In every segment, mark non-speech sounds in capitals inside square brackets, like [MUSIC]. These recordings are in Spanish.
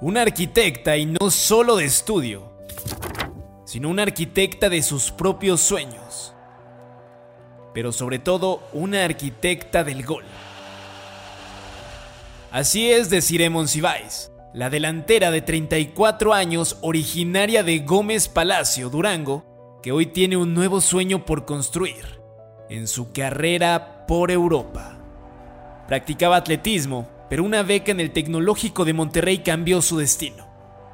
Una arquitecta y no solo de estudio, sino una arquitecta de sus propios sueños. Pero sobre todo una arquitecta del gol. Así es de Monsiváis, la delantera de 34 años originaria de Gómez Palacio, Durango, que hoy tiene un nuevo sueño por construir en su carrera por Europa. Practicaba atletismo, pero una beca en el Tecnológico de Monterrey cambió su destino.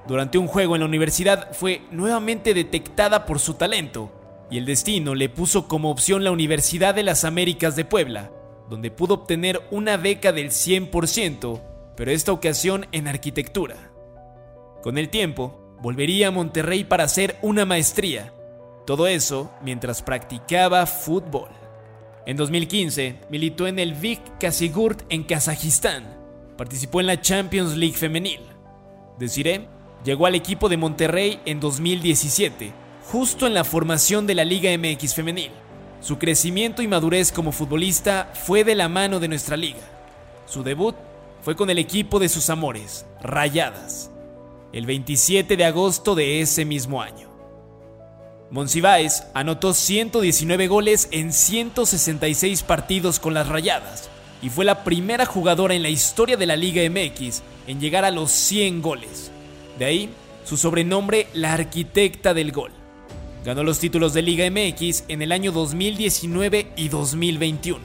Durante un juego en la universidad fue nuevamente detectada por su talento y el destino le puso como opción la Universidad de las Américas de Puebla, donde pudo obtener una beca del 100%, pero esta ocasión en arquitectura. Con el tiempo, volvería a Monterrey para hacer una maestría, todo eso mientras practicaba fútbol. En 2015 militó en el Vik Kasigurt en Kazajistán. Participó en la Champions League femenil. Desiree llegó al equipo de Monterrey en 2017, justo en la formación de la Liga MX femenil. Su crecimiento y madurez como futbolista fue de la mano de nuestra liga. Su debut fue con el equipo de sus amores, Rayadas, el 27 de agosto de ese mismo año. Monsiváis anotó 119 goles en 166 partidos con las Rayadas y fue la primera jugadora en la historia de la Liga MX en llegar a los 100 goles. De ahí su sobrenombre la arquitecta del gol. Ganó los títulos de Liga MX en el año 2019 y 2021.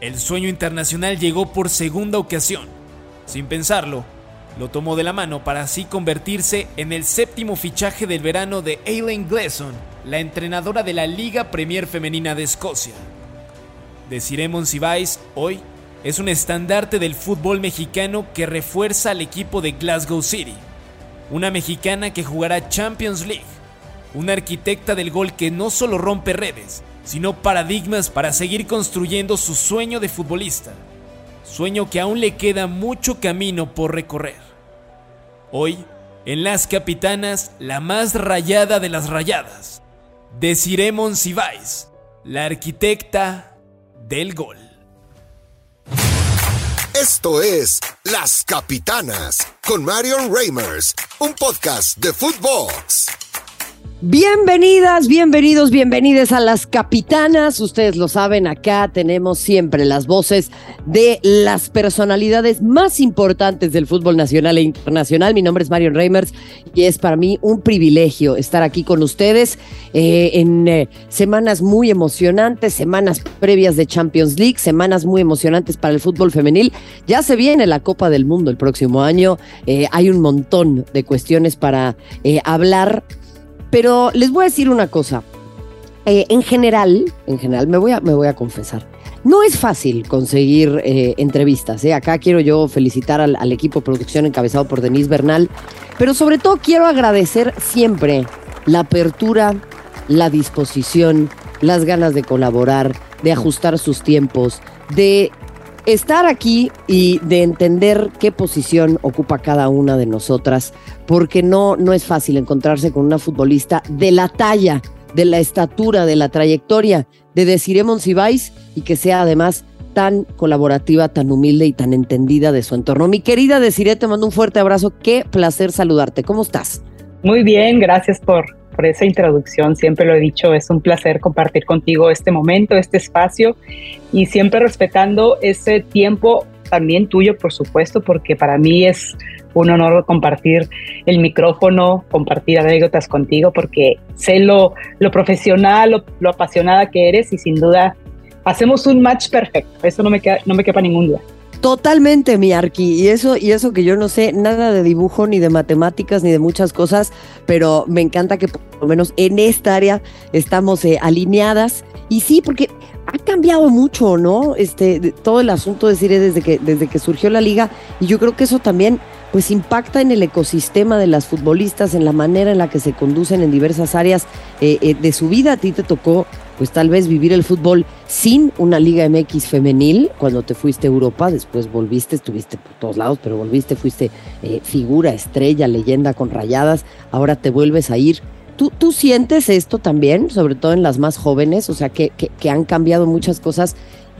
El sueño internacional llegó por segunda ocasión. Sin pensarlo, lo tomó de la mano para así convertirse en el séptimo fichaje del verano de Aileen Gleason, la entrenadora de la Liga Premier Femenina de Escocia. Desiree Monsiváis hoy es un estandarte del fútbol mexicano que refuerza al equipo de Glasgow City. Una mexicana que jugará Champions League. Una arquitecta del gol que no solo rompe redes, sino paradigmas para seguir construyendo su sueño de futbolista sueño que aún le queda mucho camino por recorrer. Hoy, en Las Capitanas, la más rayada de las rayadas, Desiree Monsiváis, la arquitecta del gol. Esto es Las Capitanas con Marion Reimers, un podcast de Footbox. Bienvenidas, bienvenidos, bienvenidas a las capitanas. Ustedes lo saben, acá tenemos siempre las voces de las personalidades más importantes del fútbol nacional e internacional. Mi nombre es Marion Reimers y es para mí un privilegio estar aquí con ustedes eh, en eh, semanas muy emocionantes, semanas previas de Champions League, semanas muy emocionantes para el fútbol femenil. Ya se viene la Copa del Mundo el próximo año. Eh, hay un montón de cuestiones para hablar pero les voy a decir una cosa. Eh, en general, en general, me voy a, me voy a confesar. No es fácil conseguir eh, entrevistas. ¿eh? Acá quiero yo felicitar al, al, equipo de producción encabezado por Denise Bernal, pero sobre todo quiero agradecer siempre la apertura, la disposición, las ganas de colaborar, de ajustar sus tiempos, de estar aquí y de entender qué posición ocupa cada una de nosotras, porque no, no es fácil encontrarse con una futbolista de la talla, de la estatura, de la trayectoria de Desiree Monsiváis y que sea además tan colaborativa, tan humilde y tan entendida de su entorno. Mi querida Desiree, te mando un fuerte abrazo. Qué placer saludarte. ¿Cómo estás? Muy bien, gracias por, por esa introducción. Siempre lo he dicho, es un placer compartir contigo este momento, este espacio y siempre respetando ese tiempo también tuyo, por supuesto, porque para mí es un honor compartir el micrófono, compartir anécdotas contigo, porque sé lo, lo profesional, lo, apasionada que eres y sin duda hacemos un match perfecto. Eso no me, queda, no me quepa ningún día. Totalmente, mi Arqui. Y eso, y eso que yo no sé nada de dibujo, ni de matemáticas, ni de muchas cosas, pero me encanta que por lo menos en esta área estamos eh, alineadas. Y sí, porque ha cambiado mucho, ¿no? Este, todo el asunto de Sire desde que, desde que surgió la liga. Y yo creo que eso también pues impacta en el ecosistema de las futbolistas, en la manera en la que se conducen en diversas áreas eh, eh, de su vida. A ti te tocó pues tal vez vivir el fútbol sin una Liga MX femenil, cuando te fuiste a Europa, después volviste, estuviste por todos lados, pero volviste, fuiste eh, figura, estrella, leyenda con rayadas, ahora te vuelves a ir. ¿Tú, ¿Tú sientes esto también, sobre todo en las más jóvenes? O sea, que, que, han cambiado muchas cosas,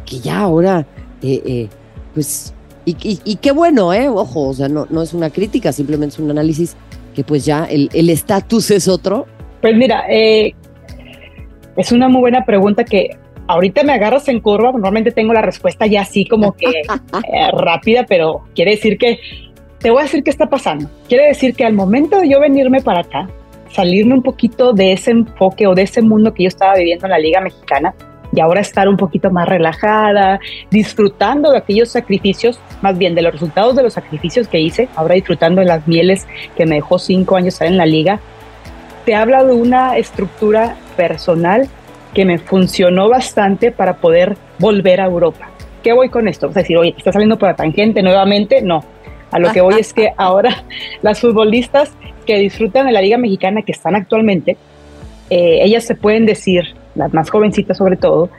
que ya ahora, eh, eh, pues Y, qué bueno, ¿eh? Ojo, o sea, no, no es una crítica, simplemente es un análisis que pues ya el estatus es otro. Pues mira, eh, es una muy buena pregunta que ahorita me agarras en curva, normalmente tengo la respuesta ya así como que [LAUGHS] eh, rápida, pero quiere decir que, te voy a decir qué está pasando. Quiere decir que al momento de yo venirme para acá, salirme un poquito de ese enfoque o de ese mundo que yo estaba viviendo en la Liga Mexicana, y ahora estar un poquito más relajada, disfrutando de aquellos sacrificios, más bien de los resultados de los sacrificios que hice, ahora disfrutando de las mieles que me dejó cinco años estar en la liga, te habla de una estructura personal que me funcionó bastante para poder volver a Europa. ¿Qué voy con esto? Sea, decir, oye, ¿está saliendo por la tangente nuevamente? No. A lo que voy es que [LAUGHS] ahora las futbolistas que disfrutan de la Liga Mexicana que están actualmente, eh, ellas se pueden decir las más jovencitas sobre todo,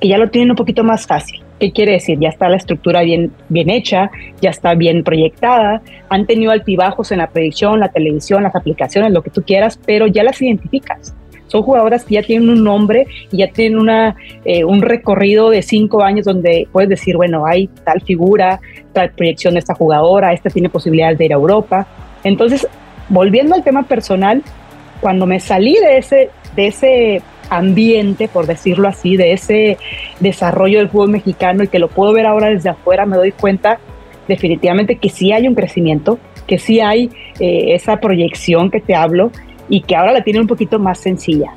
que ya lo tienen un poquito más fácil. ¿Qué quiere decir? Ya está la estructura bien, bien hecha, ya está bien proyectada, han tenido altibajos en la predicción, la televisión, las aplicaciones, lo que tú quieras, pero ya las identificas. Son jugadoras que ya tienen un nombre y ya tienen una, eh, un recorrido de cinco años donde puedes decir, bueno, hay tal figura, tal proyección de esta jugadora, esta tiene posibilidades de ir a Europa. Entonces, volviendo al tema personal, cuando me salí de ese, de ese ambiente, por decirlo así, de ese desarrollo del fútbol mexicano y que lo puedo ver ahora desde afuera, me doy cuenta definitivamente que sí hay un crecimiento, que sí hay eh, esa proyección que te hablo y que ahora la tiene un poquito más sencilla.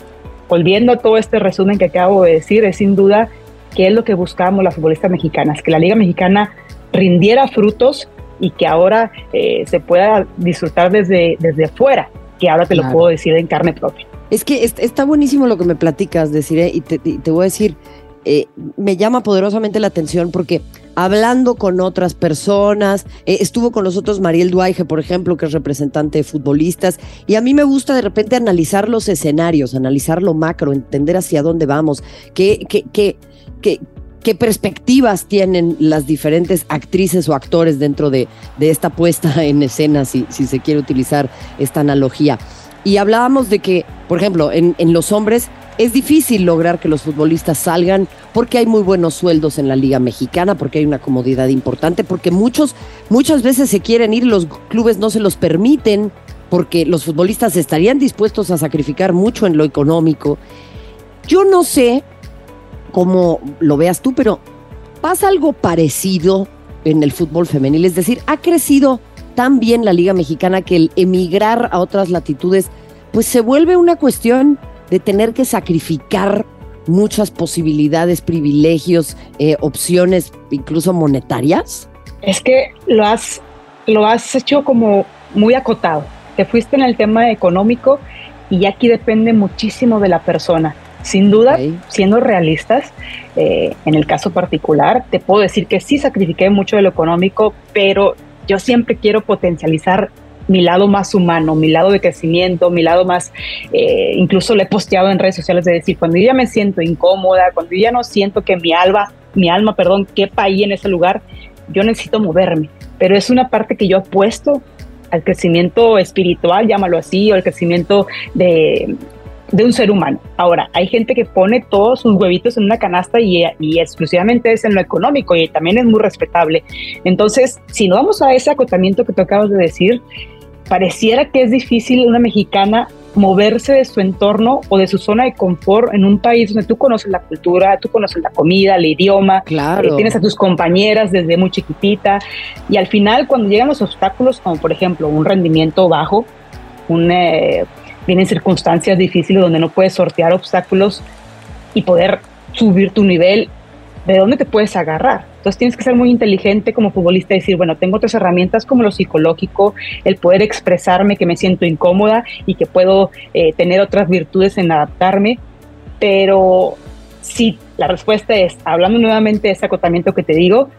Volviendo a todo este resumen que acabo de decir, es sin duda que es lo que buscamos las futbolistas mexicanas, que la Liga Mexicana rindiera frutos y que ahora eh, se pueda disfrutar desde, desde fuera, que ahora te lo puedo decir en carne propia. Es que está buenísimo lo que me platicas, deciré, y te, voy a decir, eh, me llama poderosamente la atención porque hablando con otras personas, eh, estuvo con nosotros Mariel Duaige, por ejemplo, que es representante de futbolistas, y a mí me gusta de repente analizar los escenarios, analizar lo macro, entender hacia dónde vamos, qué, qué, qué, qué, qué perspectivas tienen las diferentes actrices o actores dentro de, de esta puesta en escena, si, si se quiere utilizar esta analogía. Y hablábamos de que, por ejemplo, en, los hombres es difícil lograr que los futbolistas salgan porque hay muy buenos sueldos en la Liga Mexicana, porque hay una comodidad importante, porque muchos, muchas veces se quieren ir, los clubes no se los permiten, porque los futbolistas estarían dispuestos a sacrificar mucho en lo económico. Yo no sé cómo lo veas tú, pero pasa algo parecido en el fútbol femenil, es decir, ha crecido tan bien la Liga Mexicana que el emigrar a otras latitudes, pues se vuelve una cuestión de tener que sacrificar muchas posibilidades, privilegios, eh, opciones, incluso monetarias? Es que lo has, lo has hecho como muy acotado. Te fuiste en el tema económico y aquí depende muchísimo de la persona. Sin duda, siendo realistas, eh, en el caso particular, te puedo decir que sí sacrifiqué mucho de lo económico, pero yo siempre quiero potencializar mi lado más humano, mi lado de crecimiento, mi lado más, eh, incluso le he posteado en redes sociales de decir, cuando yo ya me siento incómoda, cuando yo ya no siento que mi alma, mi alma, perdón, quepa ahí en ese lugar, yo necesito moverme. Pero es una parte que yo apuesto al crecimiento espiritual, llámalo así, o al crecimiento de, de un ser humano. Ahora, hay gente que pone todos sus huevitos en una canasta y, exclusivamente es en lo económico y también es muy respetable. Entonces, si no vamos a ese acotamiento que tú acabas de decir, pareciera que es difícil una mexicana moverse de su entorno o de su zona de confort en un país donde tú conoces la cultura, tú conoces la comida, el idioma, claro. Eh, tienes a tus compañeras desde muy chiquitita y al final cuando llegan los obstáculos como por ejemplo un rendimiento bajo, un, eh, vienen circunstancias difíciles donde no puedes sortear obstáculos y poder subir tu nivel, ¿de dónde te puedes agarrar? Entonces tienes que ser muy inteligente como futbolista y decir, bueno, tengo otras herramientas como lo psicológico, el poder expresarme que me siento incómoda y que puedo eh, tener otras virtudes en adaptarme, pero si la respuesta es, hablando nuevamente de ese acotamiento que te digo,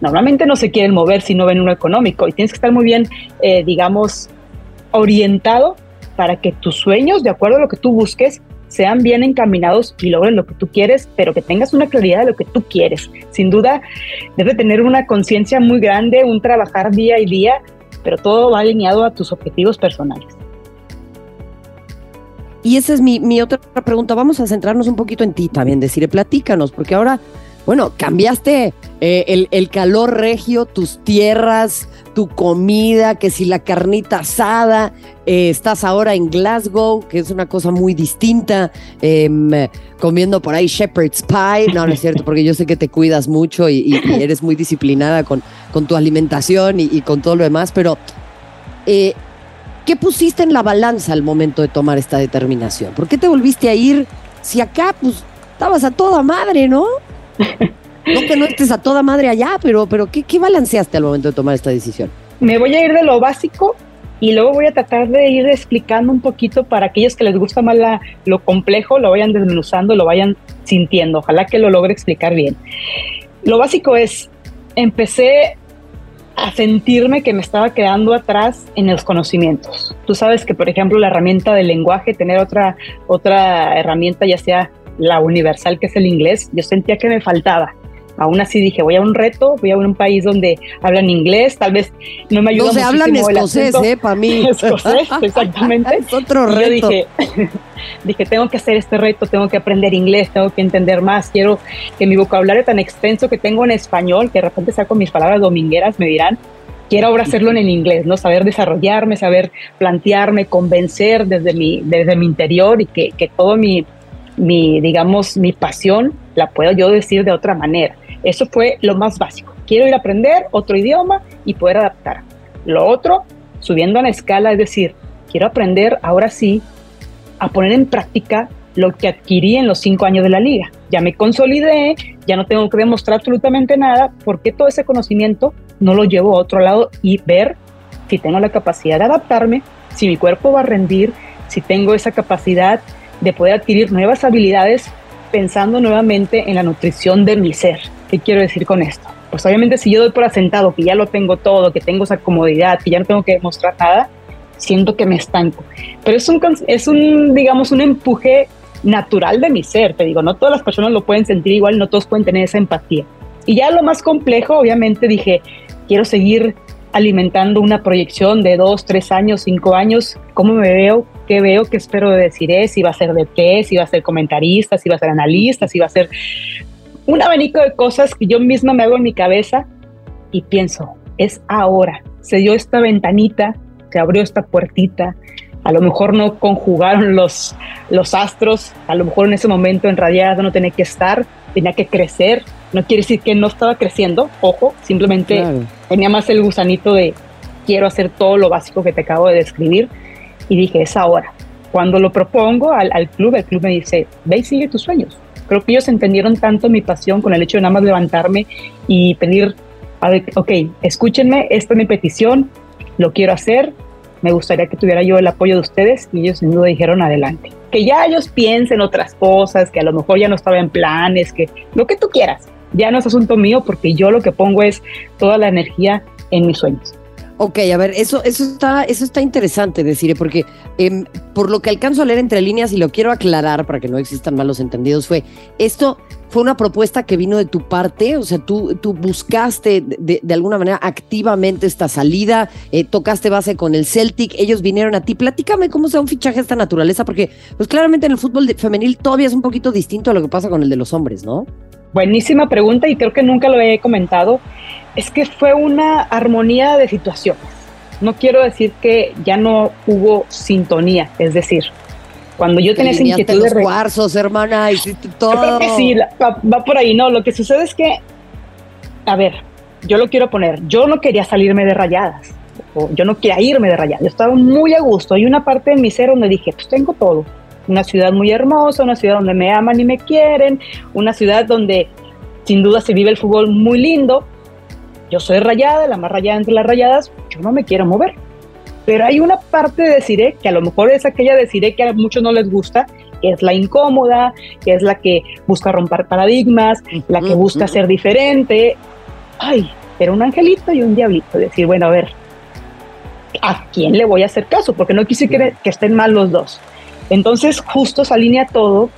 normalmente no se quieren mover si no ven uno económico. Y tienes que estar muy bien, eh, digamos, orientado para que tus sueños, de acuerdo a lo que tú busques, sean bien encaminados y logren lo que tú quieres, pero que tengas una claridad de lo que tú quieres. Sin duda, debe tener una conciencia muy grande, un trabajar día y día, pero todo va alineado a tus objetivos personales. Y esa es mi, otra pregunta. Vamos a centrarnos un poquito en ti también, decir, platícanos, porque ahora bueno, cambiaste eh, el, calor regio, tus tierras, tu comida, que si la carnita asada, eh, estás ahora en Glasgow, que es una cosa muy distinta, em, comiendo por ahí shepherd's pie, no, no es cierto, porque yo sé que te cuidas mucho y, eres muy disciplinada con, con tu alimentación y, con todo lo demás, pero eh, ¿qué pusiste en la balanza al momento de tomar esta determinación? ¿Por qué te volviste a ir si acá, pues, estabas a toda madre, ¿no? No que no estés a toda madre allá, pero, pero ¿qué, ¿qué balanceaste al momento de tomar esta decisión? Me voy a ir de lo básico y luego voy a tratar de ir explicando un poquito para aquellos que les gusta más la, lo complejo, lo vayan desmenuzando, lo vayan sintiendo. Ojalá que lo logre explicar bien. Lo básico es, empecé a sentirme que me estaba quedando atrás en los conocimientos. Tú sabes que, por ejemplo, la herramienta del lenguaje, tener otra, otra herramienta, ya sea la universal que es el inglés, yo sentía que me faltaba. Aún así dije, voy a un reto, voy a un país donde hablan inglés, tal vez no me ayuda No se hablan escocés, ¿eh? Para mí. [LAUGHS] escocés, [LAUGHS] exactamente. es otro reto. yo dije, [LAUGHS] dije, tengo que hacer este reto, tengo que aprender inglés, tengo que entender más, quiero que mi vocabulario tan extenso que tengo en español, que de repente saco mis palabras domingueras, me dirán, quiero ahora hacerlo en el inglés, ¿no? Saber desarrollarme, saber plantearme, convencer desde mi, desde mi interior y que, que todo mi, mi, digamos, mi pasión la puedo yo decir de otra manera. Eso fue lo más básico. Quiero ir a aprender otro idioma y poder adaptar. Lo otro, subiendo a la escala, es decir, quiero aprender ahora sí a poner en práctica lo que adquirí en los cinco años de la liga. Ya me consolidé, ya no tengo que demostrar absolutamente nada, porque todo ese conocimiento no lo llevo a otro lado y ver si tengo la capacidad de adaptarme, si mi cuerpo va a rendir, si tengo esa capacidad de poder adquirir nuevas habilidades pensando nuevamente en la nutrición de mi ser. ¿Qué quiero decir con esto? Pues obviamente si yo doy por asentado que ya lo tengo todo, que tengo esa comodidad, que ya no tengo que demostrar nada, siento que me estanco. Pero es un, es un, digamos, un empuje natural de mi ser, te digo, no todas las personas lo pueden sentir igual, no todos pueden tener esa empatía. Y ya lo más complejo, obviamente dije, quiero seguir alimentando una proyección de dos, tres años, cinco años, cómo me veo, qué veo, qué espero de decir, si va a ser de qué, si va a ser comentarista, si va a ser analista, si va a ser un abanico de cosas que yo misma me hago en mi cabeza y pienso, es ahora, se dio esta ventanita, se abrió esta puertita, a lo mejor no conjugaron los, los astros, a lo mejor en ese momento en radiada no tenía que estar, tenía que crecer, no quiere decir que no estaba creciendo, ojo, simplemente tenía más el gusanito de quiero hacer todo lo básico que te acabo de describir. Y dije, es ahora. Cuando lo propongo al, al club, el club me dice, ve y sigue tus sueños, creo que ellos entendieron tanto mi pasión con el hecho de nada más levantarme y pedir, a ver, ok, escúchenme, esta es mi petición, lo quiero hacer, me gustaría que tuviera yo el apoyo de ustedes. Y ellos sin duda dijeron adelante. Que ya ellos piensen otras cosas, que a lo mejor ya no estaba en planes, que lo que tú quieras, ya no es asunto mío porque yo lo que pongo es toda la energía en mis sueños. Ok, a ver, eso, eso, está, eso está interesante decir, porque em, por lo que alcanzo a leer entre líneas y lo quiero aclarar para que no existan malos entendidos, fue esto fue una propuesta que vino de tu parte, o sea, tú, tú buscaste de, alguna manera activamente esta salida, eh, tocaste base con el Celtic, ellos vinieron a ti. Platícame cómo sea un fichaje de esta naturaleza, porque pues claramente en el fútbol femenil todavía es un poquito distinto a lo que pasa con el de los hombres, ¿no? Buenísima pregunta y creo que nunca lo he comentado. Es que fue una armonía de situaciones. No quiero decir que ya no hubo sintonía, es decir, cuando yo tenía esa inquietud los de cuarzos, hermana, hiciste todo. sí, va, por ahí, no, lo que sucede es que a ver, yo lo quiero poner, yo no quería salirme de rayadas. O yo no quería irme de rayadas. Yo estaba muy a gusto. Hay una parte de mi ser donde dije, pues tengo todo una ciudad muy hermosa, una ciudad donde me aman y me quieren, una ciudad donde sin duda se vive el fútbol muy lindo. Yo soy rayada, la más rayada entre las rayadas, yo no me quiero mover. Pero hay una parte de Deciré que a lo mejor es aquella de Deciré que a muchos no les gusta, que es la incómoda, que es la que busca romper paradigmas, la que busca ser diferente. Ay, pero un angelito y un diablito. Decir, bueno, a ver, ¿a quién le voy a hacer caso? Porque no quise que, que estén mal los dos. Entonces justo se alinea todo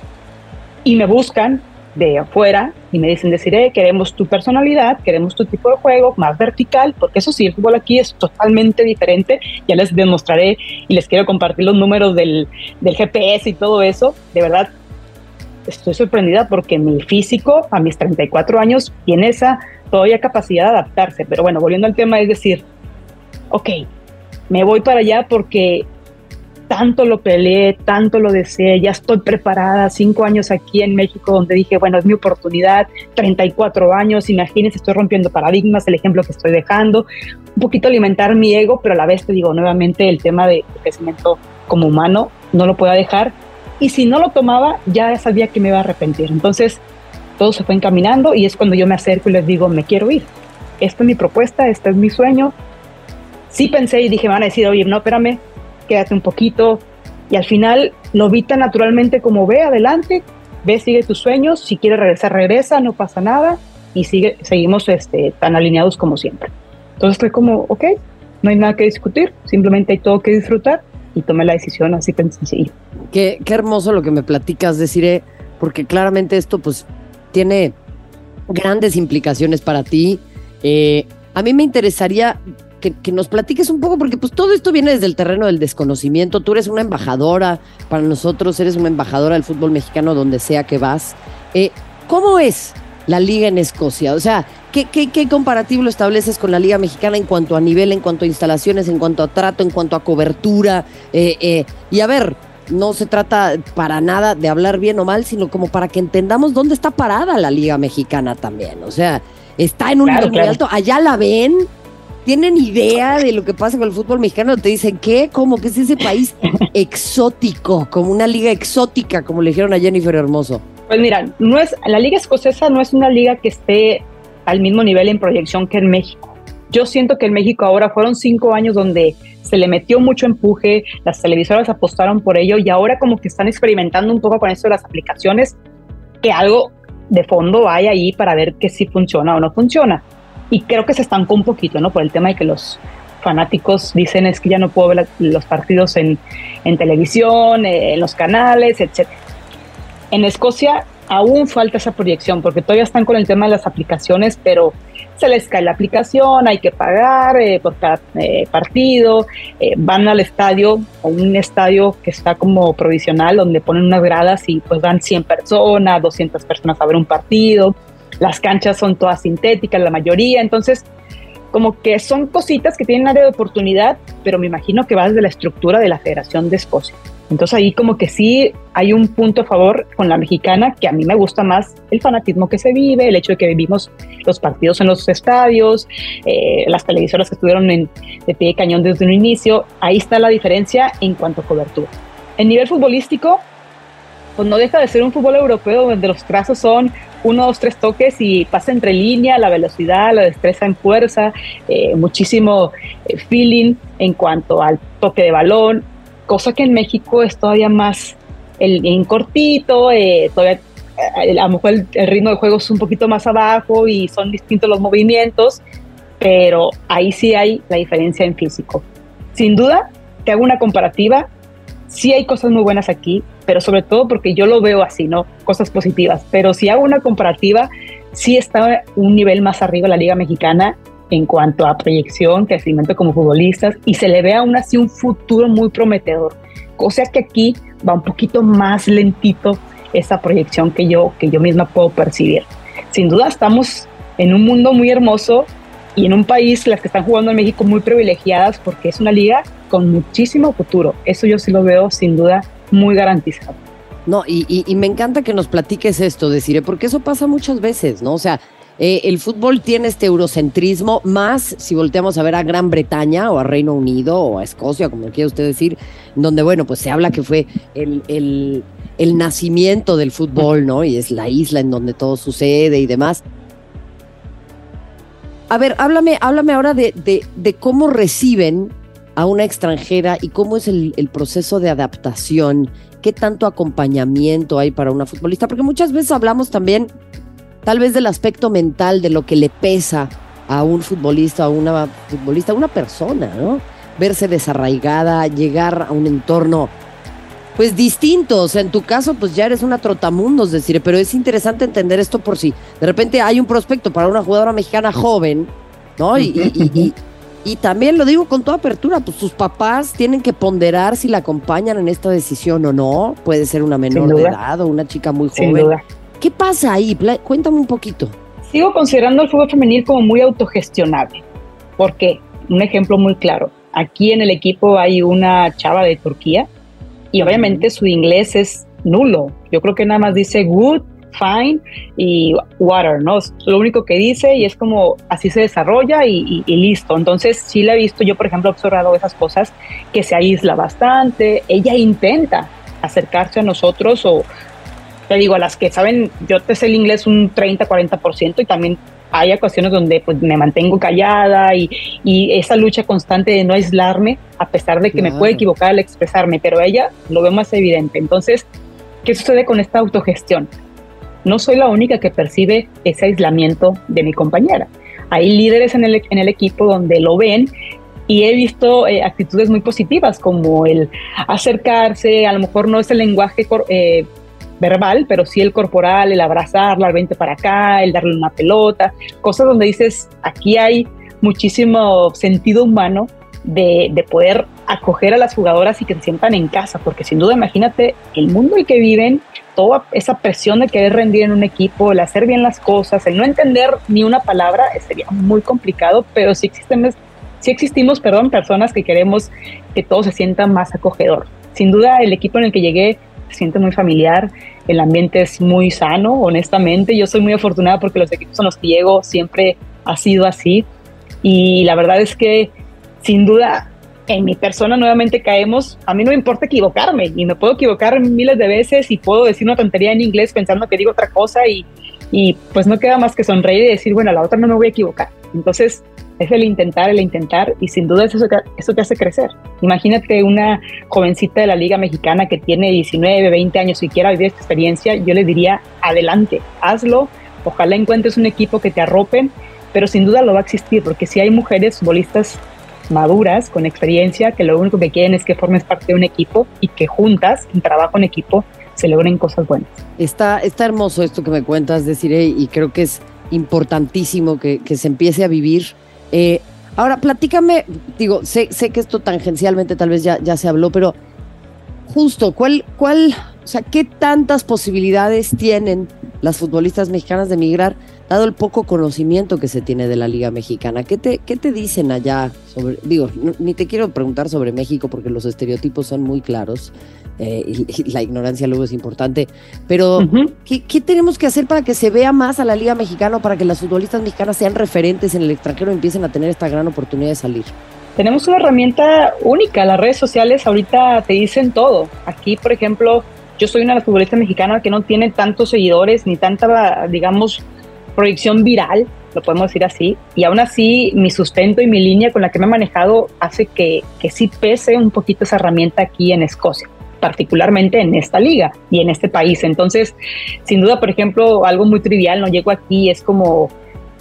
y me buscan de afuera y me dicen, deciré, queremos tu personalidad, queremos tu tipo de juego, más vertical, porque eso sí, el fútbol aquí es totalmente diferente. Ya les demostraré y les quiero compartir los números del, del GPS y todo eso. De verdad, estoy sorprendida porque mi físico a mis 34 años tiene esa todavía capacidad de adaptarse. Pero bueno, volviendo al tema, es decir, ok, me voy para allá porque tanto lo peleé, tanto lo deseé, ya estoy preparada, cinco años aquí en México donde dije, bueno, es mi oportunidad, 34 años, imagínense, estoy rompiendo paradigmas, el ejemplo que estoy dejando, un poquito alimentar mi ego, pero a la vez te digo nuevamente el tema de crecimiento como humano, no lo puedo dejar, y si no lo tomaba, ya sabía que me iba a arrepentir. Entonces, todo se fue encaminando y es cuando yo me acerco y les digo, me quiero ir. Esta es mi propuesta, este es mi sueño. Sí pensé y dije, me van a decir, oye, no, espérame, quédate un poquito. Y al final lo vi tan naturalmente como ve, adelante, ve, sigue tus sueños, si quieres regresar, regresa, no pasa nada y sigue, seguimos este, tan alineados como siempre. Entonces fue como, ok, no hay nada que discutir, simplemente hay todo que disfrutar y tomé la decisión así tan sencillo. Qué, qué hermoso lo que me platicas, deciré, porque claramente esto pues tiene grandes implicaciones para ti. Eh, a mí me interesaría que, nos platiques un poco, porque pues todo esto viene desde el terreno del desconocimiento. Tú eres una embajadora para nosotros, eres una embajadora del fútbol mexicano donde sea que vas. Eh, ¿Cómo es la liga en Escocia? O sea, ¿qué, qué, comparativo estableces con la liga mexicana en cuanto a nivel, en cuanto a instalaciones, en cuanto a trato, en cuanto a cobertura? Eh, eh, y a ver, no se trata para nada de hablar bien o mal, sino como para que entendamos dónde está parada la liga mexicana también. O sea, está en un nivel muy alto. Allá la ven, tienen idea de lo que pasa con el fútbol mexicano, te dicen, ¿qué? ¿Cómo que es ese país exótico? Como una liga exótica, como le dijeron a Jennifer Hermoso. Pues mira, no es, la liga escocesa no es una liga que esté al mismo nivel en proyección que en México. Yo siento que en México ahora fueron cinco años donde se le metió mucho empuje, las televisoras apostaron por ello y ahora como que están experimentando un poco con esto de las aplicaciones, que algo de fondo hay ahí para ver que si funciona o no funciona y creo que se estancó un poquito, ¿no? Por el tema de que los fanáticos dicen es que ya no puedo ver los partidos en, en televisión, eh, en los canales, etc. En Escocia aún falta esa proyección porque todavía están con el tema de las aplicaciones, pero se les cae la aplicación, hay que pagar eh, por cada eh, partido, van al estadio o un estadio que está como provisional donde ponen unas gradas y pues van 100 personas, 200 personas a ver un partido las canchas son todas sintéticas, la mayoría, entonces como que son cositas que tienen área de oportunidad, pero me imagino que va desde la estructura de la Federación de Escocia. Entonces ahí como que sí hay un punto a favor con la mexicana, que a mí me gusta más el fanatismo que se vive, el hecho de que vivimos los partidos en los estadios, eh, las televisoras que estuvieron en, de pie de cañón desde un inicio, ahí está la diferencia en cuanto a cobertura. En nivel futbolístico, pues no deja de ser un fútbol europeo donde los trazos son uno, dos, tres toques y pasa entre línea, la velocidad, la destreza en fuerza, eh, muchísimo eh, feeling en cuanto al toque de balón, cosa que en México es todavía más el, en cortito, eh, todavía a lo mejor el, el, ritmo de juego es un poquito más abajo y son distintos los movimientos, pero ahí sí hay la diferencia en físico. Sin duda, te hago una comparativa, sí hay cosas muy buenas aquí, pero sobre todo porque yo lo veo así, ¿no? Cosas positivas. Pero si hago una comparativa, sí está un nivel más arriba la Liga Mexicana en cuanto a proyección, crecimiento como futbolistas y se le ve aún así un futuro muy prometedor. Cosa que aquí va un poquito más lentito esa proyección que yo, que yo misma puedo percibir. Sin duda estamos en un mundo muy hermoso y en un país, las que están jugando en México, muy privilegiadas porque es una liga con muchísimo futuro. Eso yo sí lo veo sin duda muy garantizado. No, y, me encanta que nos platiques esto, decir, porque eso pasa muchas veces, ¿no? O sea, eh, el fútbol tiene este eurocentrismo, más si volteamos a ver a Gran Bretaña o a Reino Unido o a Escocia, como quiera usted decir, donde, bueno, pues se habla que fue el, el nacimiento del fútbol, ¿no? Y es la isla en donde todo sucede y demás. A ver, háblame, háblame ahora de, de, de cómo reciben a una extranjera y cómo es el, proceso de adaptación, qué tanto acompañamiento hay para una futbolista, porque muchas veces hablamos también tal vez del aspecto mental, de lo que le pesa a un futbolista, a una futbolista, a una persona, ¿no? Verse desarraigada, llegar a un entorno pues distinto, o sea, en tu caso pues ya eres una trotamundos, decir, pero es interesante entender esto por si de repente hay un prospecto para una jugadora mexicana joven, ¿no? y, Y también lo digo con toda apertura, pues sus papás tienen que ponderar si la acompañan en esta decisión o no. Puede ser una menor de edad o una chica muy joven. ¿Qué pasa ahí? Cuéntame un poquito. Sigo considerando el fútbol femenil como muy autogestionable. ¿Por qué? Un ejemplo muy claro. Aquí en el equipo hay una chava de Turquía y obviamente su inglés es nulo. Yo creo que nada más dice good fine y water, ¿no? Es lo único que dice y es como así se desarrolla y, listo. Entonces sí la he visto, yo por ejemplo he observado esas cosas, que se aísla bastante, ella intenta acercarse a nosotros o te digo, a las que saben, yo te sé el inglés un 30, 40% y también hay ocasiones donde pues, me mantengo callada y, y, esa lucha constante de no aislarme, a pesar de que me puede equivocar al expresarme, pero ella lo ve más evidente. Entonces, ¿qué sucede con esta autogestión? no soy la única que percibe ese aislamiento de mi compañera. Hay líderes en el, en el equipo donde lo ven y he visto eh, actitudes muy positivas como el acercarse, a lo mejor no es el lenguaje eh, verbal, pero sí el corporal, el abrazarla, el vente para acá, el darle una pelota, cosas donde dices, aquí hay muchísimo sentido humano de, de, poder acoger a las jugadoras y que se sientan en casa, porque sin duda imagínate el mundo en el que viven, toda esa presión de querer rendir en un equipo, el hacer bien las cosas, el no entender ni una palabra, sería muy complicado, pero sí, existen, sí existimos perdón, personas que queremos que todo se sienta más acogedor. Sin duda el equipo en el que llegué siente muy familiar, el ambiente es muy sano, honestamente, yo soy muy afortunada porque los equipos en los que llego siempre ha sido así. Y la verdad es que sin duda en mi persona nuevamente caemos, a mí no me importa equivocarme y me puedo equivocar miles de veces y puedo decir una tontería en inglés pensando que digo otra cosa y, y pues no queda más que sonreír y decir, bueno, la otra no me voy a equivocar. Entonces es el intentar, el intentar y sin duda eso, eso te hace crecer. Imagínate una jovencita de la Liga Mexicana que tiene 19, 20 años y quiera vivir esta experiencia, yo le diría, adelante, hazlo, ojalá encuentres un equipo que te arropen, pero sin duda lo va a existir porque si hay mujeres futbolistas maduras, con experiencia, que lo único que quieren es que formes parte de un equipo y que juntas, en trabajo en equipo, se logren cosas buenas. Está, está hermoso esto que me cuentas, decir, y creo que es importantísimo que, que se empiece a vivir. Eh, ahora, platícame, digo, sé, sé que esto tangencialmente tal vez ya, ya se habló, pero justo, ¿cuál, cuál, o sea, qué tantas posibilidades tienen las futbolistas mexicanas de emigrar? dado el poco conocimiento que se tiene de la Liga Mexicana. ¿Qué te, qué te dicen allá sobre, digo, ni te quiero preguntar sobre México porque los estereotipos son muy claros eh, y, la ignorancia luego es importante, pero ¿qué, tenemos que hacer para que se vea más a la Liga Mexicana, para que las futbolistas mexicanas sean referentes en el extranjero y empiecen a tener esta gran oportunidad de salir? Tenemos una herramienta única, las redes sociales ahorita te dicen todo. Aquí, por ejemplo, yo soy una de las futbolistas mexicanas que no tiene tantos seguidores ni tanta, digamos, proyección viral, lo podemos decir así, y aún así mi sustento y mi línea con la que me he manejado hace que, que sí pese un poquito esa herramienta aquí en Escocia particularmente en esta liga y en este país. Entonces, sin duda, por ejemplo, algo muy trivial, no llego aquí, es como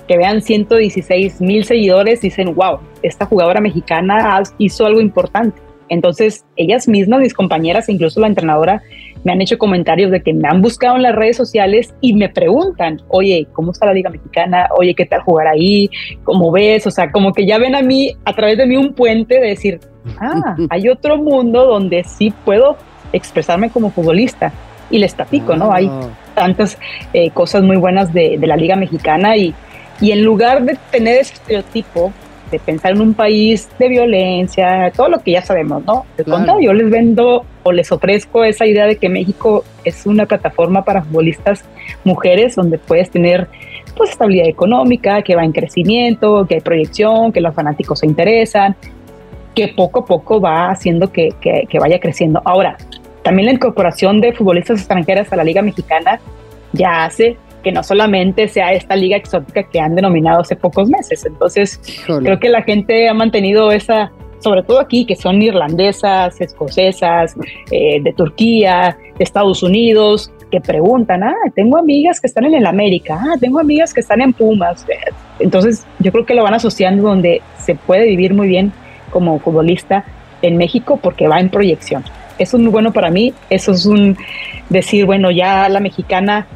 que vean 116 mil seguidores, dicen, wow, esta jugadora mexicana hizo algo importante. Entonces, ellas mismas, mis compañeras, incluso la entrenadora, me han hecho comentarios de que me han buscado en las redes sociales y me preguntan, oye, ¿cómo está la Liga Mexicana? Oye, ¿qué tal jugar ahí? ¿Cómo ves? O sea, como que ya ven a mí, a través de mí, un puente de decir, ah, [LAUGHS] hay otro mundo donde sí puedo expresarme como futbolista. Y les platico, ¿no? Hay ah. tantas eh, cosas muy buenas de, de, la Liga Mexicana y, y en lugar de tener ese estereotipo de pensar en un país de violencia, todo lo que ya sabemos, ¿no? De claro. yo les vendo o les ofrezco esa idea de que México es una plataforma para futbolistas mujeres donde puedes tener pues estabilidad económica, que va en crecimiento, que hay proyección, que los fanáticos se interesan, que poco a poco va haciendo que, que, que vaya creciendo. Ahora, también la incorporación de futbolistas extranjeras a la Liga Mexicana ya hace que no solamente sea esta liga exótica que han denominado hace pocos meses. Entonces, creo que la gente ha mantenido esa, sobre todo aquí, que son irlandesas, escocesas, eh, de Turquía, de Estados Unidos, que preguntan, ah, tengo amigas que están en el América, ah, tengo amigas que están en Pumas. Entonces, yo creo que lo van asociando donde se puede vivir muy bien como futbolista en México porque va en proyección. Eso es muy bueno para mí, eso es un decir, bueno, ya la mexicana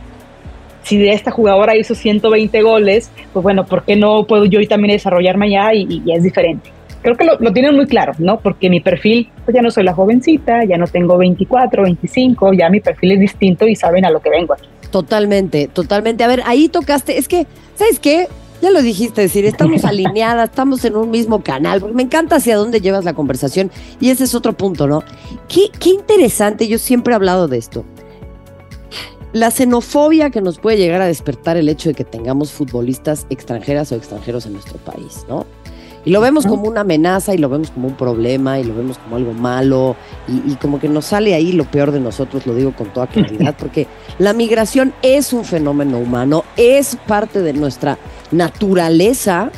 si de esta jugadora hizo 120 goles, pues bueno, ¿por qué no puedo yo también desarrollarme allá y, y es diferente? Creo que lo, lo, tienen muy claro, ¿no? Porque mi perfil, pues ya no soy la jovencita, ya no tengo 24, 25, ya mi perfil es distinto y saben a lo que vengo aquí. Totalmente, totalmente. A ver, ahí tocaste, es que, ¿sabes qué? Ya lo dijiste, decir, estamos [LAUGHS] alineadas, estamos en un mismo canal, porque me encanta hacia dónde llevas la conversación y ese es otro punto, ¿no? Qué, qué interesante, yo siempre he hablado de esto. La xenofobia que nos puede llegar a despertar el hecho de que tengamos futbolistas extranjeras o extranjeros en nuestro país, ¿no? Y lo vemos como una amenaza y lo vemos como un problema y lo vemos como algo malo y, y, como que nos sale ahí lo peor de nosotros, lo digo con toda claridad, [LAUGHS] porque la migración es un fenómeno humano, es parte de nuestra naturaleza.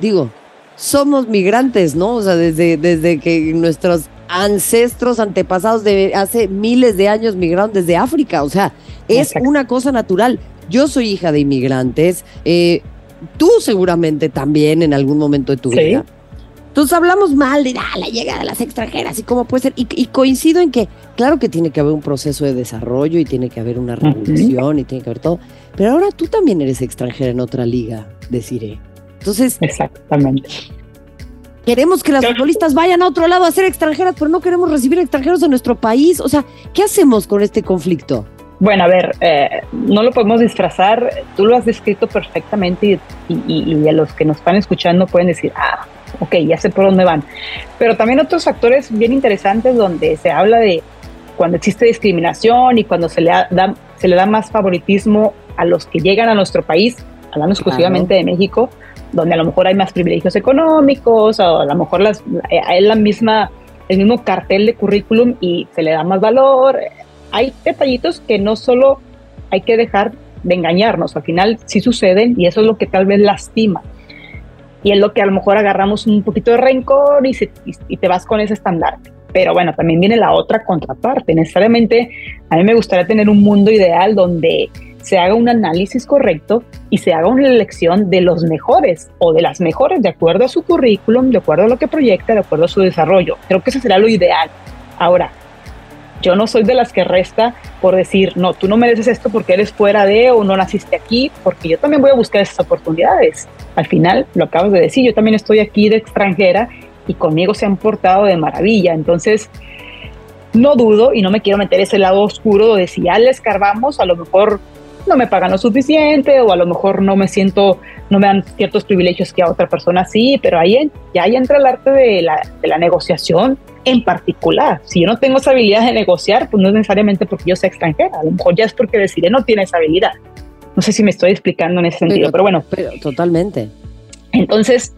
Digo, somos migrantes, ¿no? O sea, desde, desde que nuestros ancestros, antepasados de hace miles de años migraron desde África, o sea, es Exacto. una cosa natural. Yo soy hija de inmigrantes, eh, tú seguramente también en algún momento de tu sí. vida. Entonces hablamos mal de ah, la llegada de las extranjeras y cómo puede ser. Y, y, coincido en que, claro que tiene que haber un proceso de desarrollo y tiene que haber una uh -huh. y tiene que haber todo. Pero ahora tú también eres extranjera en otra liga, deciré. Entonces. Exactamente. Queremos que las futbolistas vayan a otro lado a ser extranjeras, pero no queremos recibir extranjeros en nuestro país. O sea, ¿qué hacemos con este conflicto? Bueno, a ver, eh, no lo podemos disfrazar, tú lo has descrito perfectamente y, y, y, a los que nos están escuchando pueden decir, ah, ok, ya sé por dónde van. Pero también otros factores bien interesantes donde se habla de cuando existe discriminación y cuando se le da, se le da más favoritismo a los que llegan a nuestro país, hablando exclusivamente claro. de México, donde a lo mejor hay más privilegios económicos o a lo mejor las, hay la misma, el mismo cartel de currículum y se le da más valor hay detallitos que no solo hay que dejar de engañarnos, al final sí suceden y eso es lo que tal vez lastima. Y es lo que a lo mejor agarramos un poquito de rencor y, y te vas con ese estandarte. Pero bueno, también viene la otra contraparte. Necesariamente a mí me gustaría tener un mundo ideal donde se haga un análisis correcto y se haga una elección de los mejores o de las mejores de acuerdo a su currículum, de acuerdo a lo que proyecta, de acuerdo a su desarrollo. Creo que ese será lo ideal. Ahora, yo no soy de las que resta por decir, no, tú no mereces esto porque eres fuera de o no naciste aquí, porque yo también voy a buscar esas oportunidades. Al final, lo acabas de decir, yo también estoy aquí de extranjera y conmigo se han portado de maravilla. Entonces, no dudo y no me quiero meter ese lado oscuro de si ya le escarbamos, a lo mejor no me pagan lo suficiente o a lo mejor no me siento, no me dan ciertos privilegios que a otra persona sí, pero ahí ya ahí entra el arte de la, de la negociación en particular. Si yo no tengo esa habilidad de negociar, pues no es necesariamente porque yo sea extranjera, a lo mejor ya es porque deciré no tiene esa habilidad. No sé si me estoy explicando en ese sentido, pero, pero bueno. Pero, totalmente. Entonces,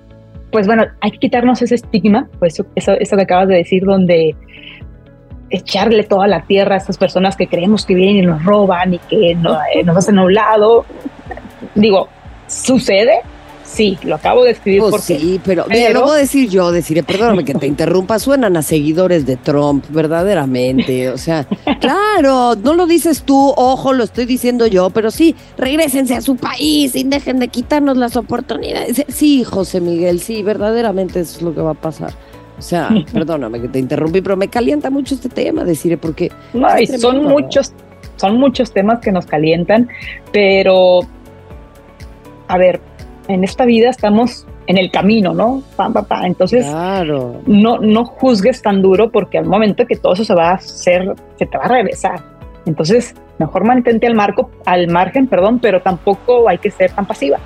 pues bueno, hay que quitarnos ese estigma, pues eso, eso, eso que acabas de decir, donde echarle toda la tierra a estas personas que creemos que vienen y nos roban y que no, eh, nos hacen a un lado. Digo, sucede, sí, lo acabo de escribir oh, porque... Sí, pero, pero... Mira, lo voy a decir yo, deciré, perdóname que te interrumpa, suenan a seguidores de Trump, verdaderamente, o sea, [LAUGHS] claro, no lo dices tú, ojo, lo estoy diciendo yo, pero sí, regresense a su país y dejen de quitarnos las oportunidades. Sí, José Miguel, sí, verdaderamente eso es lo que va a pasar. O sea, [LAUGHS] perdóname que te interrumpí, pero me calienta mucho este tema, decir, porque... No, son muchos, son muchos temas que nos calientan, pero, a ver, en esta vida estamos en el camino, ¿no? Pa, pa, pa. Entonces, claro. no, no juzgues tan duro porque al momento que todo eso se va a hacer, se te va a regresar. Entonces, mejor mantente al, marco, al margen, perdón, pero tampoco hay que ser tan pasiva.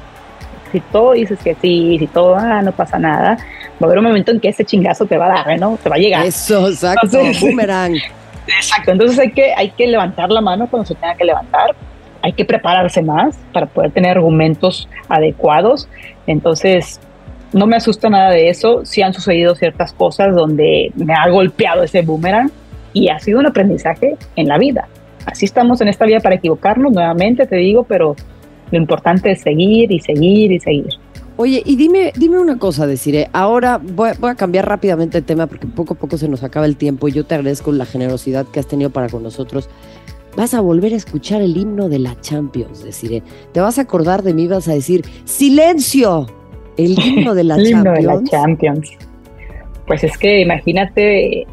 Si todo dices que sí, si todo, ah, no pasa nada, va a haber un momento en que ese chingazo te va a dar, ¿no? Te va a llegar. Eso, exacto, entonces, boomerang. [LAUGHS] Exacto, entonces hay que, hay que levantar la mano cuando se tenga que levantar, hay que prepararse más para poder tener argumentos adecuados. Entonces, no me asusta nada de eso. Sí han sucedido ciertas cosas donde me ha golpeado ese boomerang y ha sido un aprendizaje en la vida. Así estamos en esta vida para equivocarnos nuevamente, te digo, pero lo importante es seguir y seguir y seguir. Oye, y dime, dime una cosa, deciré. Ahora voy, voy, a cambiar rápidamente el tema porque poco a poco se nos acaba el tiempo y yo te agradezco la generosidad que has tenido para con nosotros. Vas a volver a escuchar el himno de la Champions, deciré. Te vas a acordar de mí, vas a decir, ¡Silencio! El himno de la [LAUGHS] el Champions. Himno de la Champions. Pues es que imagínate.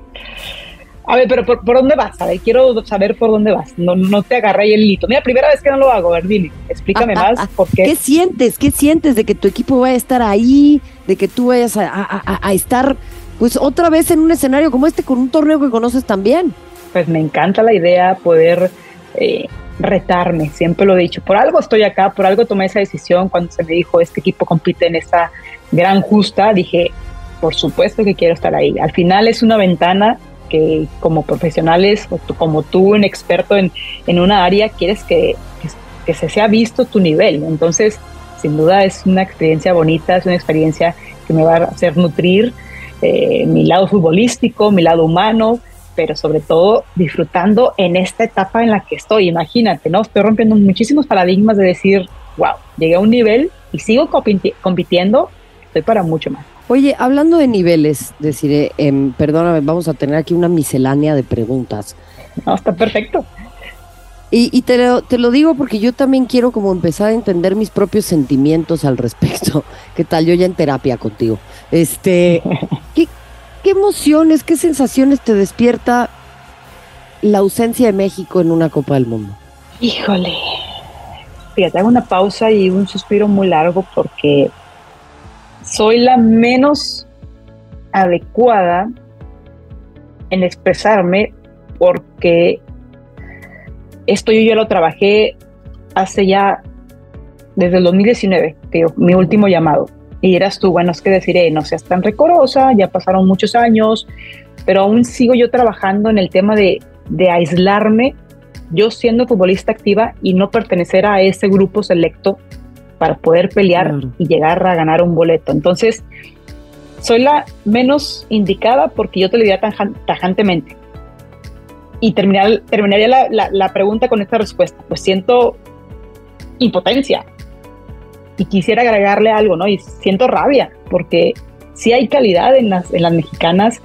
A ver, pero ¿por, dónde vas? A ver, quiero saber por dónde vas. No, no te agarré el hito. Mira, primera vez que no lo hago. A ver, dime, explícame ah, ah, más. Ah, por qué. ¿Qué sientes? ¿Qué sientes de que tu equipo vaya a estar ahí? De que tú vayas a, estar, pues, otra vez en un escenario como este con un torneo que conoces también. Pues me encanta la idea poder eh, retarme. Siempre lo he dicho. Por algo estoy acá, por algo tomé esa decisión cuando se me dijo este equipo compite en esta gran justa. Dije, por supuesto que quiero estar ahí. Al final es una ventana que como profesionales, o como tú, un experto en, en una área, quieres que, que, se sea visto tu nivel. Entonces, sin duda es una experiencia bonita, es una experiencia que me va a hacer nutrir eh, mi lado futbolístico, mi lado humano, pero sobre todo disfrutando en esta etapa en la que estoy. Imagínate, ¿no? Estoy rompiendo muchísimos paradigmas de decir, wow, llegué a un nivel y sigo compitiendo, estoy para mucho más. Oye, hablando de niveles, deciré, em, perdóname, vamos a tener aquí una miscelánea de preguntas. No, está perfecto. Y, te, lo, te, lo, digo porque yo también quiero como empezar a entender mis propios sentimientos al respecto. [LAUGHS] ¿Qué tal? Yo ya en terapia contigo. Este, [LAUGHS] ¿qué, ¿Qué emociones, qué sensaciones te despierta la ausencia de México en una Copa del Mundo? Híjole. Fíjate, hago una pausa y un suspiro muy largo porque soy la menos adecuada en expresarme porque esto yo ya lo trabajé hace ya desde el 2019, que mi último llamado. Y eras tú, bueno, es que deciré, no seas tan recorosa, ya pasaron muchos años, pero aún sigo yo trabajando en el tema de, de aislarme, yo siendo futbolista activa y no pertenecer a ese grupo selecto para poder pelear y llegar a ganar un boleto. Entonces, soy la menos indicada porque yo te lo diría tajantemente. Y terminar, terminaría la, la, pregunta con esta respuesta. Pues siento impotencia. Y quisiera agregarle algo, ¿no? Y siento rabia, porque sí hay calidad en las, en las mexicanas,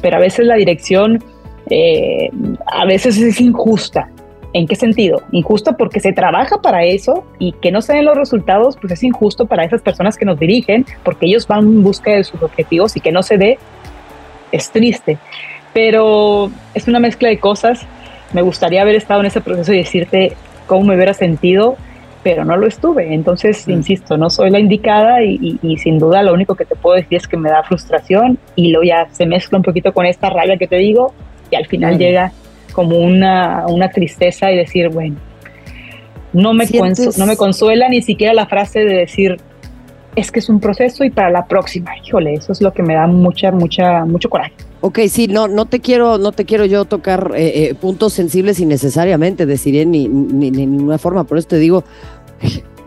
pero a veces la dirección eh, a veces es injusta. ¿En qué sentido? Injusto porque se trabaja para eso y que no se den los resultados, pues es injusto para esas personas que nos dirigen, porque ellos van en busca de sus objetivos y que no se dé, es triste. Pero es una mezcla de cosas. Me gustaría haber estado en ese proceso y decirte cómo me hubiera sentido, pero no lo estuve. Entonces, insisto, no soy la indicada y, sin duda lo único que te puedo decir es que me da frustración y luego ya se mezcla un poquito con esta rabia que te digo y al final llega como una, una tristeza y decir, bueno, no me, no me consuela ni siquiera la frase de decir, es que es un proceso y para la próxima, híjole, eso es lo que me da mucha, mucha, mucho coraje. Ok, sí, no, no te quiero, no te quiero yo tocar eh, eh, puntos sensibles innecesariamente, deciré ni, ni, ni, ninguna forma, por eso te digo,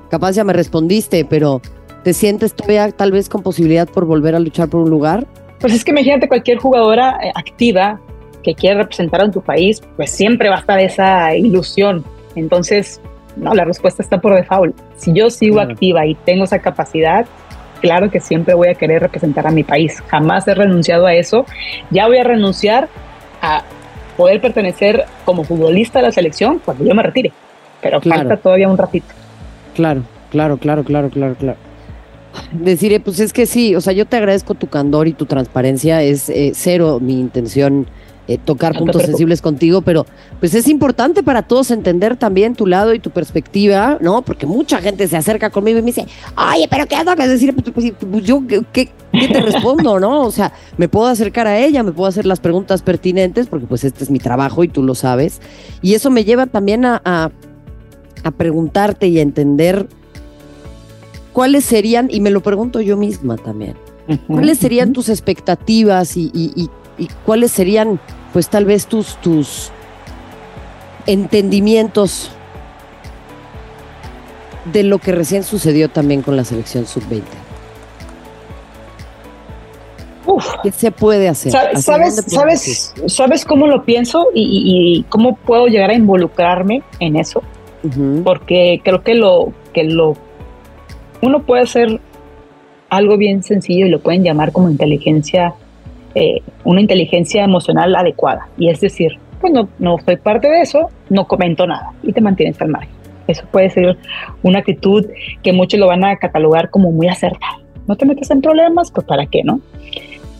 capaz ya me respondiste, pero ¿te sientes todavía tal vez con posibilidad por volver a luchar por un lugar? Pues es que imagínate cualquier jugadora eh, activa que quiere representar a tu país, pues siempre va a estar esa ilusión. Entonces, no, la respuesta está por default. Si yo sigo activa y tengo esa capacidad, claro que siempre voy a querer representar a mi país. Jamás he renunciado a eso. Ya voy a renunciar a poder pertenecer como futbolista a la selección cuando yo me retire. Pero falta todavía un ratito. Claro, claro, claro, claro, claro, claro. Deciré, pues es que sí, o sea, yo te agradezco tu candor y tu transparencia, es eh, cero mi intención eh, tocar puntos sensibles contigo, pero pues es importante para todos entender también tu lado y tu perspectiva, ¿no? Porque mucha gente se acerca conmigo y me dice, oye, pero ¿qué hago? decir, pues, pues, pues yo, ¿qué, te respondo, no? O sea, me puedo acercar a ella, me puedo hacer las preguntas pertinentes, porque pues este es mi trabajo y tú lo sabes. Y eso me lleva también a, a, preguntarte y a entender cuáles serían, y me lo pregunto yo misma también, ¿cuáles serían tus expectativas y, y y cuáles serían, pues tal vez tus, tus entendimientos de lo que recién sucedió también con la selección sub-20. ¿Qué se puede hacer? ¿Sabes, sabes, ¿Sabes cómo lo pienso y, cómo puedo llegar a involucrarme en eso? Porque creo que lo que lo uno puede hacer algo bien sencillo y lo pueden llamar como inteligencia eh, una inteligencia emocional adecuada. Y es decir, pues no, no soy parte de eso, no comento nada y te mantienes al margen. Eso puede ser una actitud que muchos lo van a catalogar como muy acertada. No te metes en problemas, pues para qué, ¿no?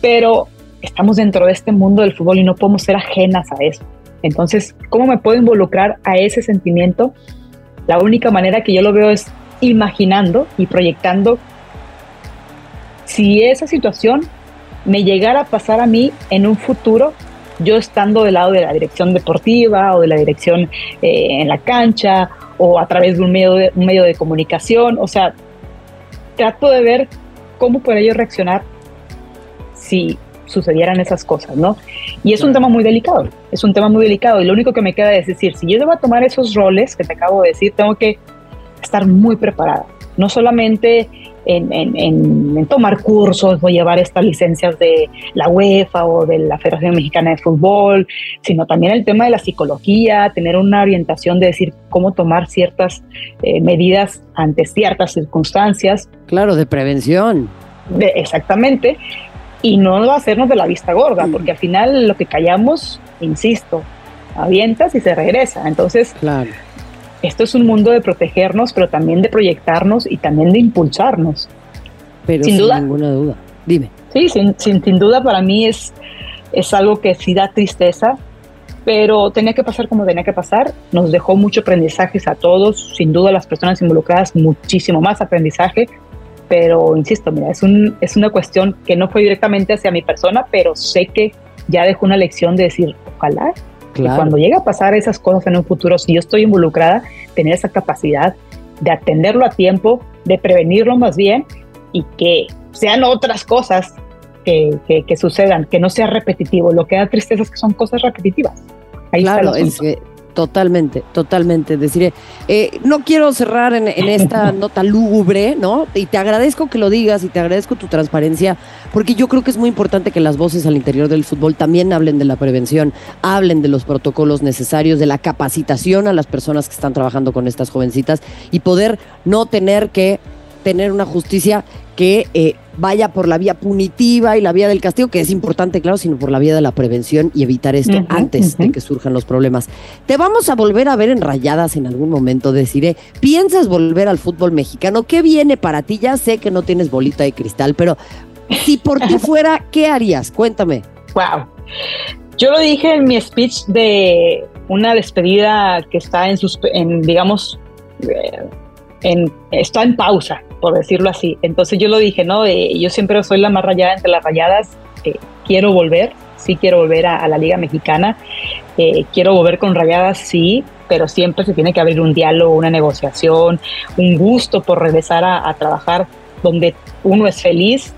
Pero estamos dentro de este mundo del fútbol y no podemos ser ajenas a eso. Entonces, ¿cómo me puedo involucrar a ese sentimiento? La única manera que yo lo veo es imaginando y proyectando si esa situación me llegara a pasar a mí en un futuro, yo estando del lado de la dirección deportiva o de la dirección eh, en la cancha o a través de un medio de, un medio de comunicación, o sea, trato de ver cómo podría yo reaccionar si sucedieran esas cosas, ¿no? Y es un tema muy delicado, es un tema muy delicado y lo único que me queda es decir, si yo debo tomar esos roles que te acabo de decir, tengo que estar muy preparada, no solamente en, tomar cursos o llevar estas licencias de la UEFA o de la Federación Mexicana de Fútbol, sino también el tema de la psicología, tener una orientación de decir cómo tomar ciertas eh, medidas ante ciertas circunstancias. Claro, de prevención. De, exactamente. Y no hacernos de la vista gorda, mm. porque al final lo que callamos, insisto, avientas y se regresa. Entonces, claro esto es un mundo de protegernos, pero también de proyectarnos y también de impulsarnos. Pero sin, duda, ninguna duda. Dime. Sí, sin, sin, sin, duda para mí es, es algo que sí da tristeza, pero tenía que pasar como tenía que pasar. Nos dejó mucho aprendizaje a todos, sin duda las personas involucradas, muchísimo más aprendizaje. Pero insisto, mira, es, un, es una cuestión que no fue directamente hacia mi persona, pero sé que ya dejó una lección de decir, ojalá y cuando llega a pasar esas cosas en un futuro, si yo estoy involucrada, tener esa capacidad de atenderlo a tiempo, de prevenirlo más bien y que sean otras cosas que, que, sucedan, que no sea repetitivo. Lo que da tristeza es que son cosas repetitivas. Ahí claro, es que Totalmente, totalmente. Deciré, eh, no quiero cerrar en, esta [LAUGHS] nota lúgubre, ¿no? Y te agradezco que lo digas y te agradezco tu transparencia, porque yo creo que es muy importante que las voces al interior del fútbol también hablen de la prevención, hablen de los protocolos necesarios, de la capacitación a las personas que están trabajando con estas jovencitas y poder no tener que tener una justicia que eh, vaya por la vía punitiva y la vía del castigo, que es importante, claro, sino por la vía de la prevención y evitar esto antes de que surjan los problemas. Te vamos a volver a ver en rayadas en algún momento, deciré, ¿piensas volver al fútbol mexicano? ¿Qué viene para ti? Ya sé que no tienes bolita de cristal, pero si por ti [LAUGHS] fuera, ¿qué harías? Cuéntame. Wow. Yo lo dije en mi speech de una despedida que está en sus, en, digamos, eh, en, está en pausa por decirlo así. Entonces yo lo dije, ¿no? yo siempre soy la más rayada entre las rayadas, eh, quiero volver, sí quiero volver a, la Liga Mexicana, eh, quiero volver con rayadas, sí, pero siempre se tiene que abrir un diálogo, una negociación, un gusto por regresar a, trabajar donde uno es feliz,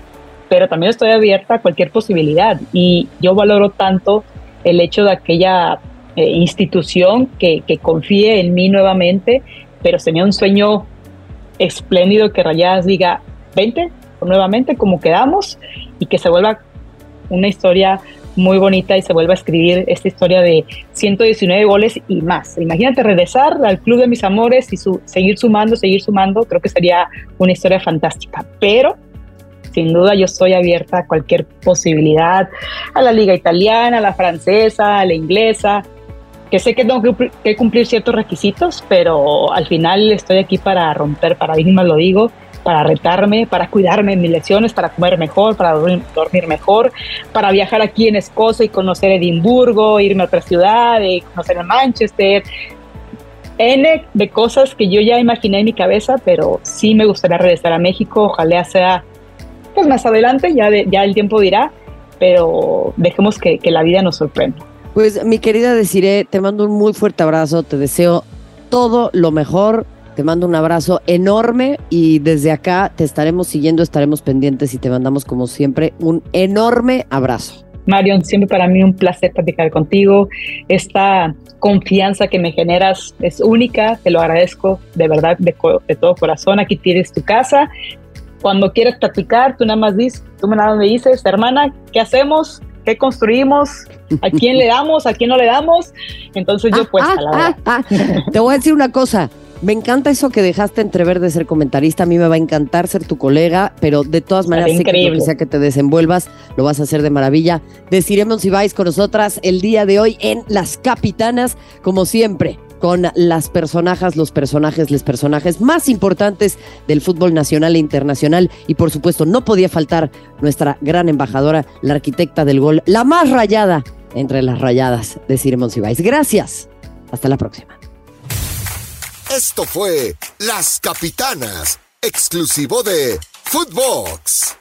pero también estoy abierta a cualquier posibilidad y yo valoro tanto el hecho de aquella eh, institución que, que confíe en mí nuevamente, pero tenía un sueño espléndido que Rayadas diga 20 nuevamente como quedamos y que se vuelva una historia muy bonita y se vuelva a escribir esta historia de 119 goles y más. Imagínate regresar al club de mis amores y su, seguir sumando, seguir sumando, creo que sería una historia fantástica. Pero sin duda yo estoy abierta a cualquier posibilidad, a la liga italiana, a la francesa, a la inglesa, que sé que tengo que cumplir ciertos requisitos, pero al final estoy aquí para romper paradigmas, lo digo, para retarme, para cuidarme en mis lecciones, para comer mejor, para dormir, mejor, para viajar aquí en Escocia y conocer Edimburgo, irme a otra ciudad, y conocer Manchester. N de cosas que yo ya imaginé en mi cabeza, pero sí me gustaría regresar a México, ojalá sea pues más adelante, ya, ya el tiempo dirá, pero dejemos que la vida nos sorprenda. Pues mi querida Desiree, te mando un muy fuerte abrazo, te deseo todo lo mejor, te mando un abrazo enorme y desde acá te estaremos siguiendo, estaremos pendientes y te mandamos como siempre un enorme abrazo. Marion, siempre para mí un placer platicar contigo. Esta confianza que me generas es única, te lo agradezco de verdad, de, de todo corazón. Aquí tienes tu casa. Cuando quieras platicar, tú nada más dices, tú nada más me dices, hermana, ¿qué hacemos? Qué construimos, a quién le damos, a quién no le damos. Entonces yo pues, ah, ah, ah, Te voy a decir una cosa. Me encanta eso que dejaste entrever de ser comentarista. A mí me va a encantar ser tu colega, pero de todas maneras, sé que lo que sea que te desenvuelvas, lo vas a hacer de maravilla. Deciremos si vais con nosotras el día de hoy en Las Capitanas, como siempre con las personajes, los personajes, los personajes más importantes del fútbol nacional e internacional. Y por supuesto, no podía faltar nuestra gran embajadora, la arquitecta del gol, la más rayada entre las rayadas de Cire Monsiváis. Gracias. Hasta la próxima. Esto fue Las Capitanas, exclusivo de Footbox.